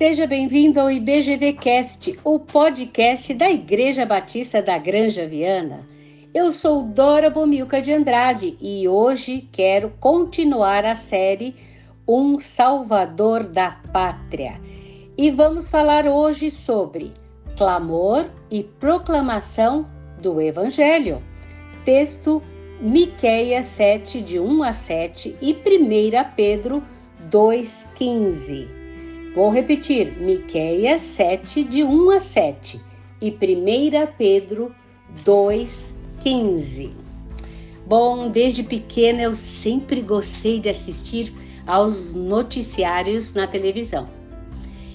Seja bem-vindo ao IBGVcast, o podcast da Igreja Batista da Granja Viana. Eu sou Dora Bomilca de Andrade e hoje quero continuar a série Um Salvador da Pátria. E vamos falar hoje sobre clamor e proclamação do Evangelho. Texto Miqueias 7, de 1 a 7 e 1 Pedro 2,15. Vou repetir, Miqueias 7, de 1 a 7 e 1 Pedro 2,15. Bom, desde pequena eu sempre gostei de assistir aos noticiários na televisão.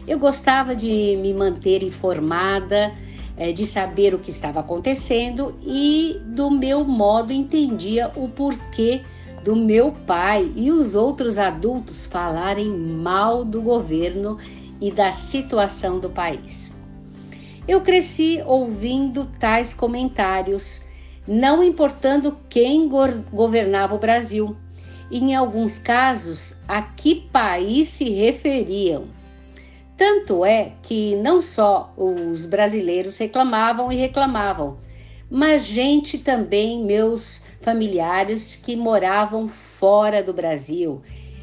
Eu gostava de me manter informada, eh, de saber o que estava acontecendo e, do meu modo, entendia o porquê do meu pai e os outros adultos falarem mal do governo e da situação do país. Eu cresci ouvindo tais comentários, não importando quem governava o Brasil, em alguns casos a que país se referiam. Tanto é que não só os brasileiros reclamavam e reclamavam, mas gente também, meus familiares que moravam fora do Brasil,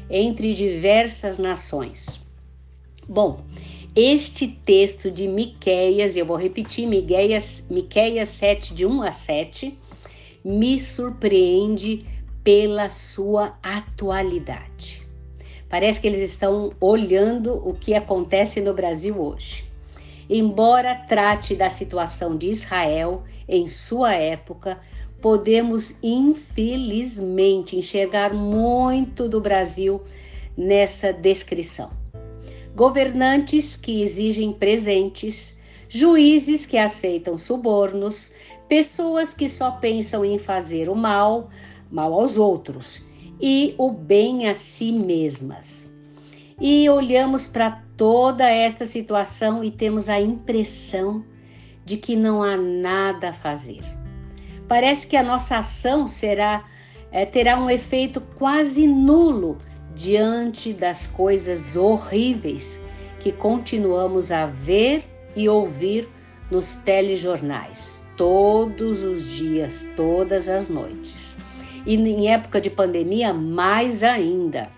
entre diversas nações. Bom, este texto de Miqueias, eu vou repetir, Miqueias, Miqueias 7, de 1 a 7, me surpreende pela sua atualidade. Parece que eles estão olhando o que acontece no Brasil hoje. Embora trate da situação de Israel em sua época, podemos infelizmente enxergar muito do Brasil nessa descrição. Governantes que exigem presentes, juízes que aceitam subornos, pessoas que só pensam em fazer o mal, mal aos outros e o bem a si mesmas. E olhamos para toda esta situação e temos a impressão de que não há nada a fazer. Parece que a nossa ação será é, terá um efeito quase nulo diante das coisas horríveis que continuamos a ver e ouvir nos telejornais todos os dias, todas as noites e em época de pandemia, mais ainda.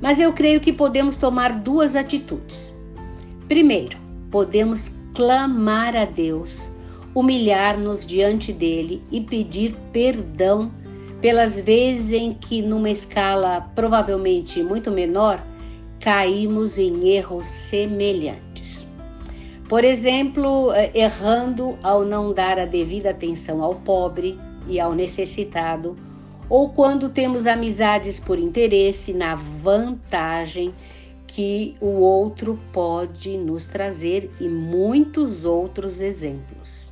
Mas eu creio que podemos tomar duas atitudes. Primeiro, podemos clamar a Deus, humilhar-nos diante dele e pedir perdão pelas vezes em que, numa escala provavelmente muito menor, caímos em erros semelhantes. Por exemplo, eh, errando ao não dar a devida atenção ao pobre, e ao necessitado, ou quando temos amizades por interesse na vantagem que o outro pode nos trazer e muitos outros exemplos.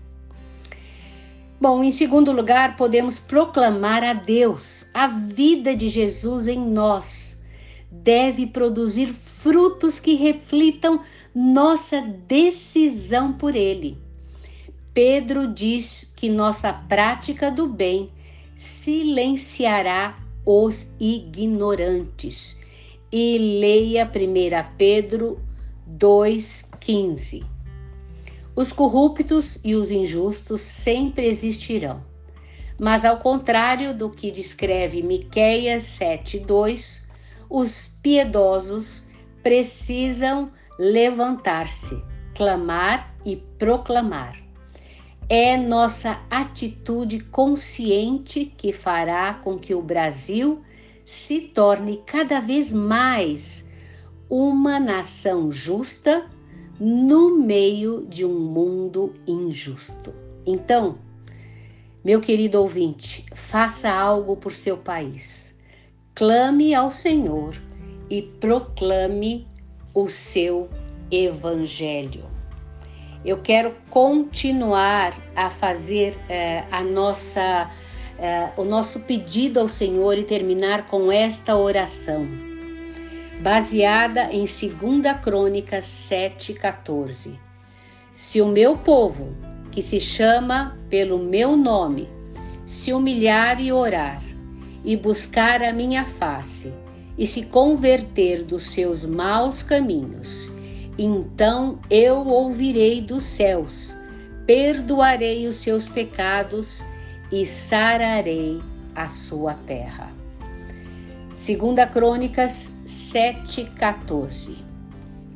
Bom, em segundo lugar, podemos proclamar a Deus. A vida de Jesus em nós deve produzir frutos que reflitam nossa decisão por Ele. Pedro diz que nossa prática do bem silenciará os ignorantes. E leia 1 Pedro 2,15. Os corruptos e os injustos sempre existirão. Mas ao contrário do que descreve Miqueias 7:2, os piedosos precisam levantar-se, clamar e proclamar é nossa atitude consciente que fará com que o Brasil se torne cada vez mais uma nação justa no meio de um mundo injusto. Então, meu querido ouvinte, faça algo por seu país. Clame ao Senhor e proclame o seu evangelho eu quero continuar a fazer é, a nossa, é, o nosso pedido ao Senhor e terminar com esta oração, baseada em 2 Crônicas 7,14. Se o meu povo, que se chama pelo meu nome, se humilhar e orar, e buscar a minha face, e se converter dos seus maus caminhos, então eu ouvirei dos céus, perdoarei os seus pecados e sararei a sua terra. Segunda Crônicas 7:14.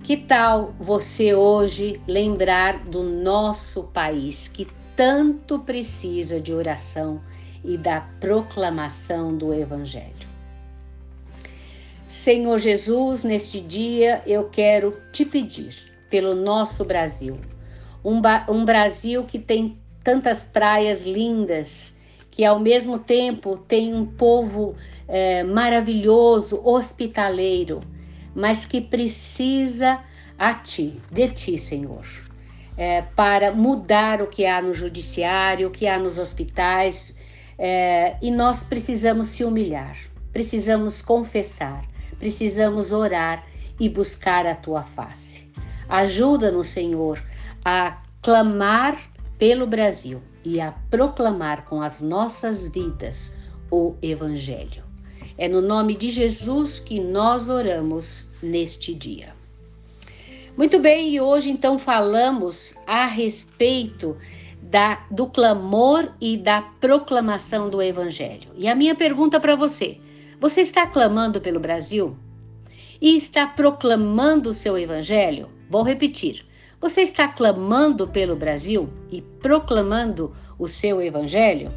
Que tal você hoje lembrar do nosso país que tanto precisa de oração e da proclamação do evangelho? Senhor Jesus, neste dia eu quero te pedir pelo nosso Brasil, um, um Brasil que tem tantas praias lindas, que ao mesmo tempo tem um povo é, maravilhoso, hospitaleiro, mas que precisa a ti, de ti, Senhor, é, para mudar o que há no judiciário, o que há nos hospitais, é, e nós precisamos se humilhar, precisamos confessar, precisamos orar e buscar a tua face. Ajuda-nos, Senhor, a clamar pelo Brasil e a proclamar com as nossas vidas o Evangelho. É no nome de Jesus que nós oramos neste dia. Muito bem, e hoje então falamos a respeito da, do clamor e da proclamação do Evangelho. E a minha pergunta para você: você está clamando pelo Brasil? E está proclamando o seu evangelho? Vou repetir. Você está clamando pelo Brasil e proclamando o seu evangelho?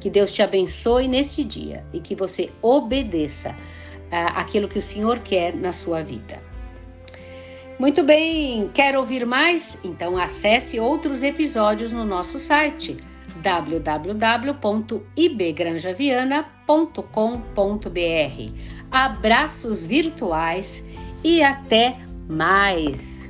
Que Deus te abençoe neste dia e que você obedeça ah, aquilo que o Senhor quer na sua vida. Muito bem, quer ouvir mais? Então acesse outros episódios no nosso site www.ibgranjaviana.com.br. Abraços virtuais e até mais!